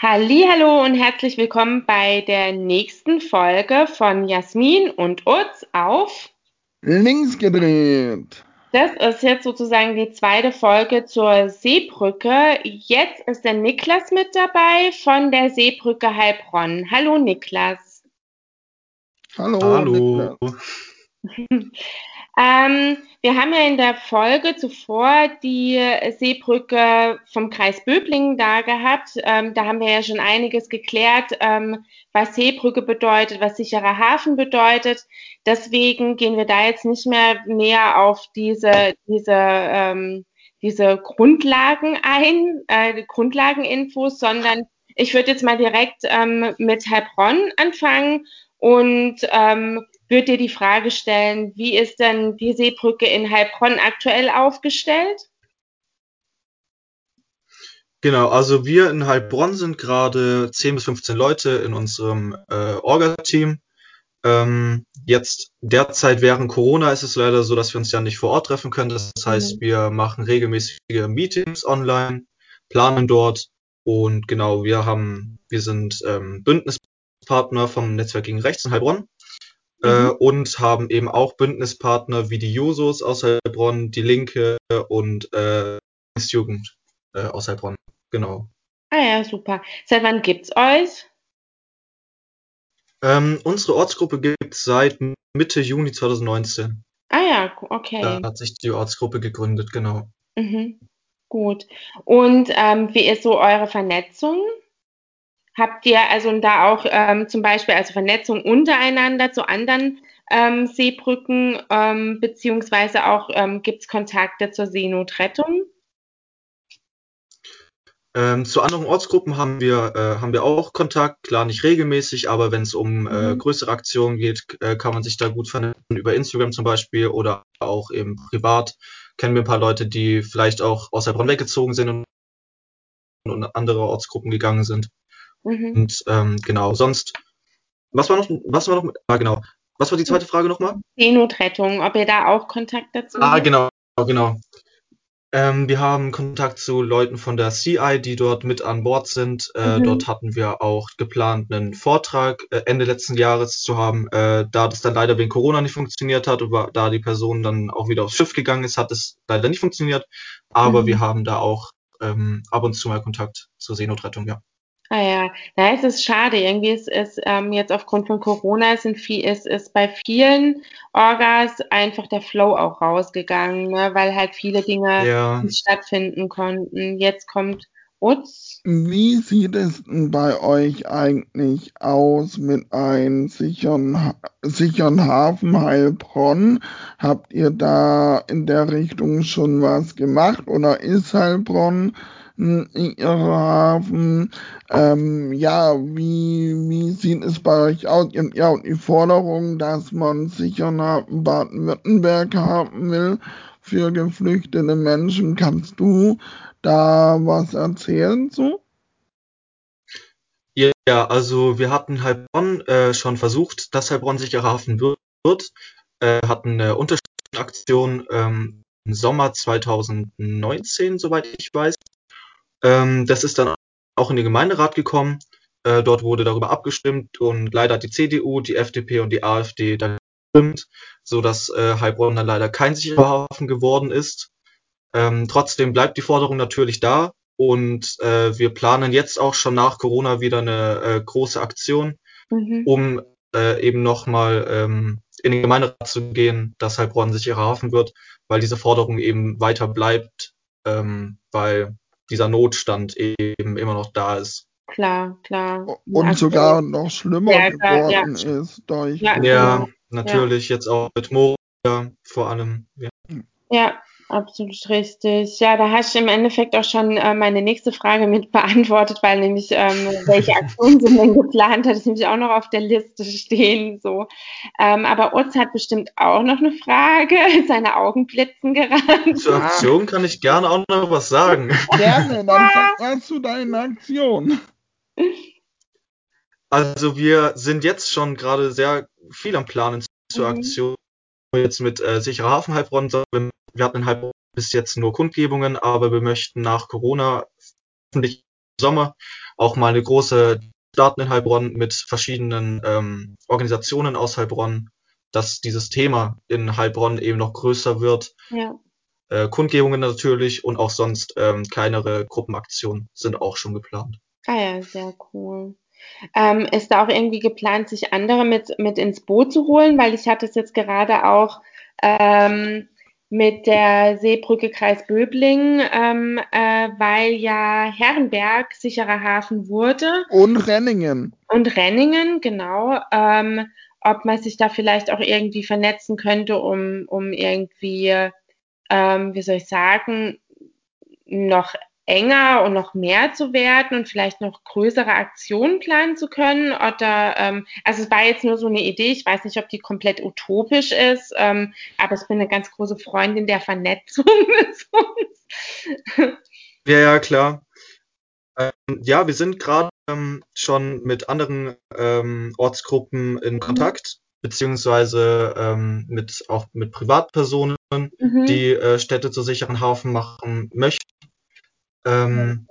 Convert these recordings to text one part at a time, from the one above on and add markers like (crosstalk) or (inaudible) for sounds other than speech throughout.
Hallo und herzlich willkommen bei der nächsten Folge von Jasmin und Utz auf Links gedreht. Das ist jetzt sozusagen die zweite Folge zur Seebrücke. Jetzt ist der Niklas mit dabei von der Seebrücke Heilbronn. Hallo Niklas. Hallo. Hallo. Niklas. (laughs) Ähm, wir haben ja in der Folge zuvor die Seebrücke vom Kreis Böblingen da gehabt. Ähm, da haben wir ja schon einiges geklärt, ähm, was Seebrücke bedeutet, was sicherer Hafen bedeutet. Deswegen gehen wir da jetzt nicht mehr näher auf diese, diese, ähm, diese Grundlagen ein, äh, Grundlageninfos, sondern ich würde jetzt mal direkt ähm, mit Heilbronn anfangen und ähm, würde dir die Frage stellen, wie ist denn die Seebrücke in Heilbronn aktuell aufgestellt? Genau, also wir in Heilbronn sind gerade 10 bis 15 Leute in unserem äh, Orga-Team. Ähm, jetzt derzeit während Corona ist es leider so, dass wir uns ja nicht vor Ort treffen können. Das heißt, Mhm. wir machen regelmäßige Meetings online, planen dort und genau, wir haben, wir sind ähm, Bündnispartner vom Netzwerk gegen Rechts in Heilbronn Mhm. und haben eben auch Bündnispartner wie die Jusos aus Heilbronn, die Linke und äh, Jugend äh, aus Heilbronn. Genau. Ah ja, super. Seit wann gibt's euch? Ähm, unsere Ortsgruppe gibt es seit Mitte Juni 2019. Ah ja, Da okay. hat sich die Ortsgruppe gegründet, genau. Mhm. Gut. Und ähm, wie ist so eure Vernetzung? Habt ihr also da auch ähm, zum Beispiel also Vernetzung untereinander zu anderen ähm, Seebrücken, ähm, beziehungsweise auch ähm, gibt es Kontakte zur Seenotrettung? Ähm, zu anderen Ortsgruppen haben wir, äh, haben wir auch Kontakt, klar nicht regelmäßig, aber wenn es um äh, Mhm. größere Aktionen geht, äh, kann man sich da gut vernetzen, über Instagram zum Beispiel oder auch eben privat. Kennen wir ein paar Leute, die vielleicht auch aus Heilbronn weggezogen sind und in andere Ortsgruppen gegangen sind. Mhm. Und ähm, genau, sonst, was war noch, was war noch, ah, genau, was war die zweite Frage nochmal? Seenotrettung, ob ihr da auch Kontakt dazu Ah, habt? genau, genau. Ähm, wir haben Kontakt zu Leuten von der CI, die dort mit an Bord sind. Äh, Mhm. dort hatten wir auch geplant, einen Vortrag äh, Ende letzten Jahres zu haben. Äh, da das dann leider wegen Corona nicht funktioniert hat, und wa- da die Person dann auch wieder aufs Schiff gegangen ist, hat es leider nicht funktioniert. Aber Mhm. wir haben da auch ähm, ab und zu mal Kontakt zur Seenotrettung, ja. Ah ja, ja, es ist schade. Irgendwie ist es ähm, jetzt aufgrund von Corona sind viel, ist, ist bei vielen Orgas einfach der Flow auch rausgegangen, ne? weil halt viele Dinge Ja, nicht stattfinden konnten. Jetzt kommt Utz. Wie sieht es denn bei euch eigentlich aus mit einem sicheren, sicheren Hafen Heilbronn? Habt ihr da in der Richtung schon was gemacht oder ist Heilbronn Hafen? Ähm, ja, wie, wie sieht es bei euch aus? Ihr ja auch die Forderung, dass man Hafen Baden-Württemberg haben will für geflüchtete Menschen. Kannst du da was erzählen zu? ja, also wir hatten Heilbronn äh, schon versucht, dass Heilbronn sicherer Hafen wird. Äh, hatten eine Unterstützungsaktion ähm, im Sommer 2019, soweit ich weiß. Ähm, das ist dann auch in den Gemeinderat gekommen. Äh, dort wurde darüber abgestimmt und leider hat die CDU, die FDP und die AfD dagegen gestimmt, so dass äh, Heilbronn dann leider kein sicherer Hafen geworden ist. Ähm, trotzdem bleibt die Forderung natürlich da und äh, wir planen jetzt auch schon nach Corona wieder eine äh, große Aktion, Mhm. um äh, eben nochmal ähm, in den Gemeinderat zu gehen, dass Heilbronn sicherer Hafen wird, weil diese Forderung eben weiter bleibt, ähm, weil dieser Notstand eben immer noch da ist. Klar, klar. Und Aktuell sogar noch schlimmer ja, geworden ist durch ja. Ja, genau. natürlich, jetzt auch mit Moria vor allem. Ja. Absolut richtig. Ja, da hast du im Endeffekt auch schon äh, meine nächste Frage mit (laughs) beantwortet, weil nämlich, ähm, welche Aktionen sind denn geplant? Hatte ich nämlich auch noch auf der Liste stehen, so. Ähm, aber Utz hat bestimmt auch noch eine Frage. (laughs) Seine Augen blitzen gerade. Zur Aktion kann ich gerne auch noch was sagen. (laughs) Gerne, dann sag mal zu deiner Aktion. Also wir sind jetzt schon gerade sehr viel am Planen zur Mhm. Aktion. Jetzt mit äh, sicherer Hafen Heilbronn. Wir wir hatten in Heilbronn bis jetzt nur Kundgebungen, aber wir möchten nach Corona hoffentlich Sommer auch mal eine große starten in Heilbronn mit verschiedenen ähm, Organisationen aus Heilbronn, dass dieses Thema in Heilbronn eben noch größer wird. Ja. Äh, Kundgebungen natürlich und auch sonst ähm, kleinere Gruppenaktionen sind auch schon geplant. Ah ja, sehr cool. Ähm, ist da auch irgendwie geplant, sich andere mit, mit ins Boot zu holen? Weil ich hatte es jetzt gerade auch ähm, mit der Seebrücke Kreis Böbling, ähm, äh, weil ja Herrenberg sicherer Hafen wurde. Und Renningen. Und Renningen, genau. Ähm, ob man sich da vielleicht auch irgendwie vernetzen könnte, um, um irgendwie, ähm, wie soll ich sagen, noch enger und noch mehr zu werden und vielleicht noch größere Aktionen planen zu können? Oder ähm, also es war jetzt nur so eine Idee, ich weiß nicht, ob die komplett utopisch ist, ähm, aber ich bin eine ganz große Freundin der Vernetzung (laughs) Ja, ja, klar. Ähm, ja, wir sind gerade ähm, schon mit anderen ähm, Ortsgruppen in mhm. Kontakt, beziehungsweise ähm, mit auch mit Privatpersonen, mhm. die äh, Städte zu sicheren Hafen machen möchten. Ähm,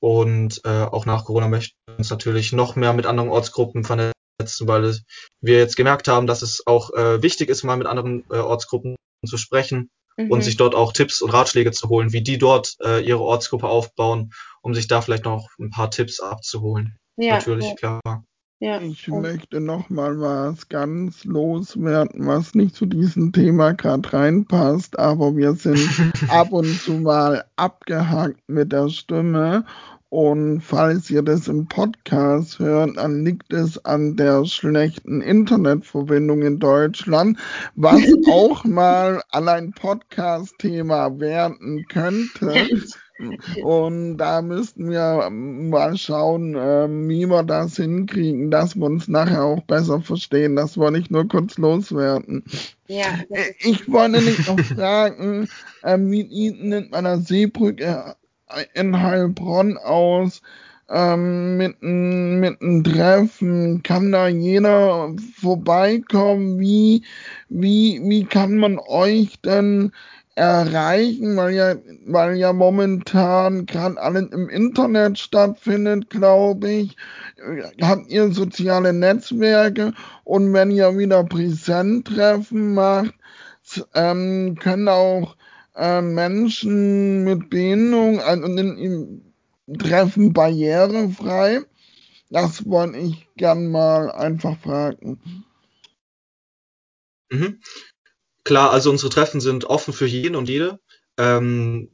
und äh, auch nach Corona möchten wir uns natürlich noch mehr mit anderen Ortsgruppen vernetzen, weil wir jetzt gemerkt haben, dass es auch äh, wichtig ist, mal mit anderen äh, Ortsgruppen zu sprechen mhm. und sich dort auch Tipps und Ratschläge zu holen, wie die dort äh, ihre Ortsgruppe aufbauen, um sich da vielleicht noch ein paar Tipps abzuholen. Ja, natürlich, ja. klar. Ja. Ich möchte noch mal was ganz loswerden, was nicht zu diesem Thema gerade reinpasst, aber wir sind (laughs) ab und zu mal abgehackt mit der Stimme. Und falls ihr das im Podcast hört, dann liegt es an der schlechten Internetverbindung in Deutschland, was (laughs) auch mal an ein Podcast-Thema werden könnte. Und da müssten wir mal schauen, äh, wie wir das hinkriegen, dass wir uns nachher auch besser verstehen. Das wollte ich nur kurz loswerden. Ja, äh, ich wollte nicht noch fragen, äh, wie nennt man der Seebrücke in Heilbronn aus? Ähm, mit, mit einem Treffen kann da jeder vorbeikommen? Wie, wie, wie kann man euch denn erreichen, weil ja, weil ja momentan gerade alles im Internet stattfindet, glaube ich. Habt ihr soziale Netzwerke und wenn ihr wieder Präsenttreffen macht, ähm, können auch äh, Menschen mit Behinderung also in, in, treffen barrierefrei. Das wollte ich gern mal einfach fragen. Mhm. Klar, also unsere Treffen sind offen für jeden und jede. Ähm,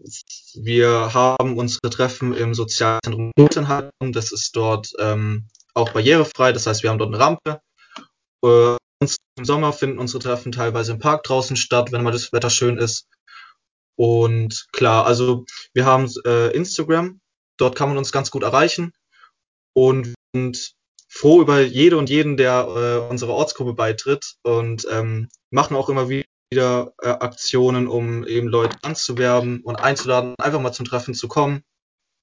wir haben unsere Treffen im Sozialzentrum Rotenheim. Das ist dort ähm, auch barrierefrei. Das heißt, wir haben dort eine Rampe. Äh, Im Sommer finden unsere Treffen teilweise im Park draußen statt, wenn mal das Wetter schön ist. Und klar, also wir haben äh, Instagram. Dort kann man uns ganz gut erreichen. Und, und froh über jede und jeden, der äh, unserer Ortsgruppe beitritt und ähm, machen auch immer wieder wieder äh, Aktionen, um eben Leute anzuwerben und einzuladen, einfach mal zum Treffen zu kommen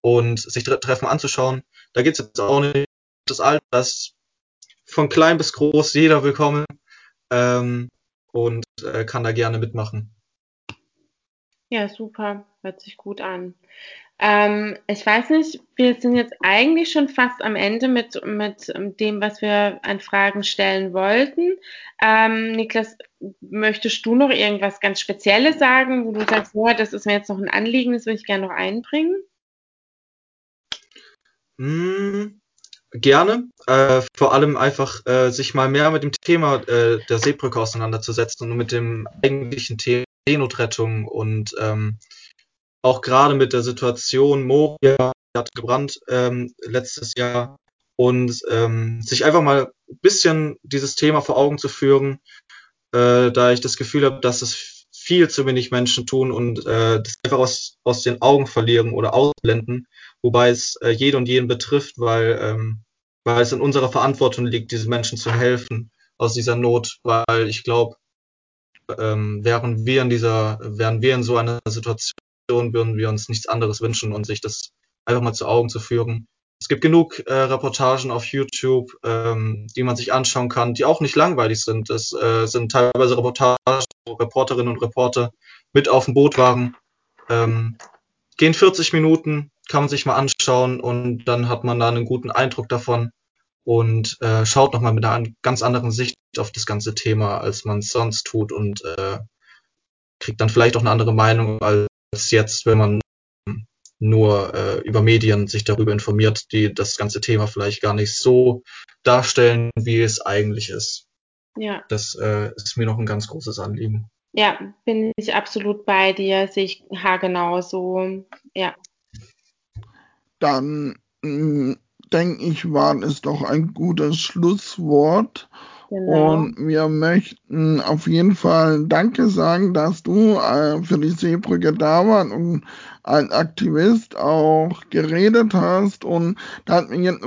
und sich Treffen anzuschauen. Da geht es jetzt auch nicht das Alter, das von klein bis groß jeder willkommen ähm, und äh, kann da gerne mitmachen. Ja, super, hört sich gut an. Ähm, ich weiß nicht, wir sind jetzt eigentlich schon fast am Ende mit, mit dem, was wir an Fragen stellen wollten. Ähm, Niklas, möchtest du noch irgendwas ganz Spezielles sagen, wo du sagst, ja, das ist mir jetzt noch ein Anliegen, das würde ich gerne noch einbringen? Mm, gerne. Äh, vor allem einfach äh, sich mal mehr mit dem Thema äh, der Seebrücke auseinanderzusetzen und mit dem eigentlichen Thema Seenotrettung und ähm, auch gerade mit der Situation, Moria hat gebrannt ähm, letztes Jahr. Und ähm, sich einfach mal ein bisschen dieses Thema vor Augen zu führen, äh, da ich das Gefühl habe, dass es viel zu wenig Menschen tun und äh, das einfach aus, aus den Augen verlieren oder ausblenden, wobei es äh, jeden und jeden betrifft, weil, ähm, weil es in unserer Verantwortung liegt, diesen Menschen zu helfen aus dieser Not, weil ich glaube, ähm, wären wir in dieser, wären wir in so einer Situation, würden wir uns nichts anderes wünschen und sich das einfach mal zu Augen zu führen. Es gibt genug äh, Reportagen auf YouTube, ähm, die man sich anschauen kann, die auch nicht langweilig sind. Es äh, sind teilweise Reportagen, wo Reporterinnen und Reporter mit auf dem Boot waren. Ähm, gehen 40 Minuten, kann man sich mal anschauen und dann hat man da einen guten Eindruck davon und äh, schaut nochmal mit einer ganz anderen Sicht auf das ganze Thema, als man es sonst tut und äh, kriegt dann vielleicht auch eine andere Meinung als jetzt, wenn man nur äh, über Medien sich darüber informiert, die das ganze Thema vielleicht gar nicht so darstellen, wie es eigentlich ist. Ja. Das äh, ist mir noch ein ganz großes Anliegen. Ja, bin ich absolut bei dir, sehe ich haargenau so. Ja. Dann mm, denke ich, war es doch ein gutes Schlusswort. Genau. Und wir möchten auf jeden Fall Danke sagen, dass du äh, für die Seebrücke da warst und als Aktivist auch geredet hast und dass wir jetzt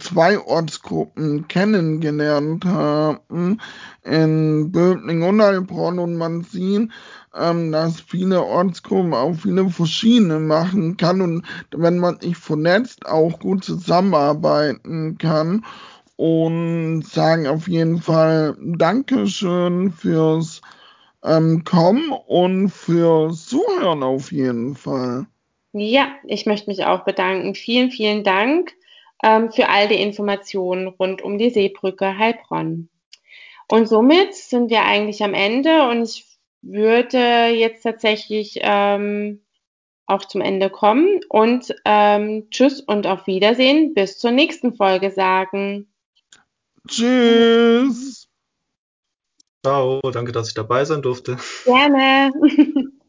zwei Ortsgruppen kennengelernt haben, in Böbling und Heilbronn und man sieht, ähm, dass viele Ortsgruppen auch viele verschiedene machen kann und wenn man sich vernetzt auch gut zusammenarbeiten kann und sagen auf jeden Fall Dankeschön fürs ähm, Kommen und fürs Zuhören auf jeden Fall. Ja, ich möchte mich auch bedanken. Vielen, vielen Dank ähm, für all die Informationen rund um die Seebrücke Heilbronn. Und somit sind wir eigentlich am Ende und ich würde jetzt tatsächlich ähm, auch zum Ende kommen und ähm, Tschüss und auf Wiedersehen bis zur nächsten Folge sagen. Tschüss. Ciao, danke, dass ich dabei sein durfte. Gerne. (laughs)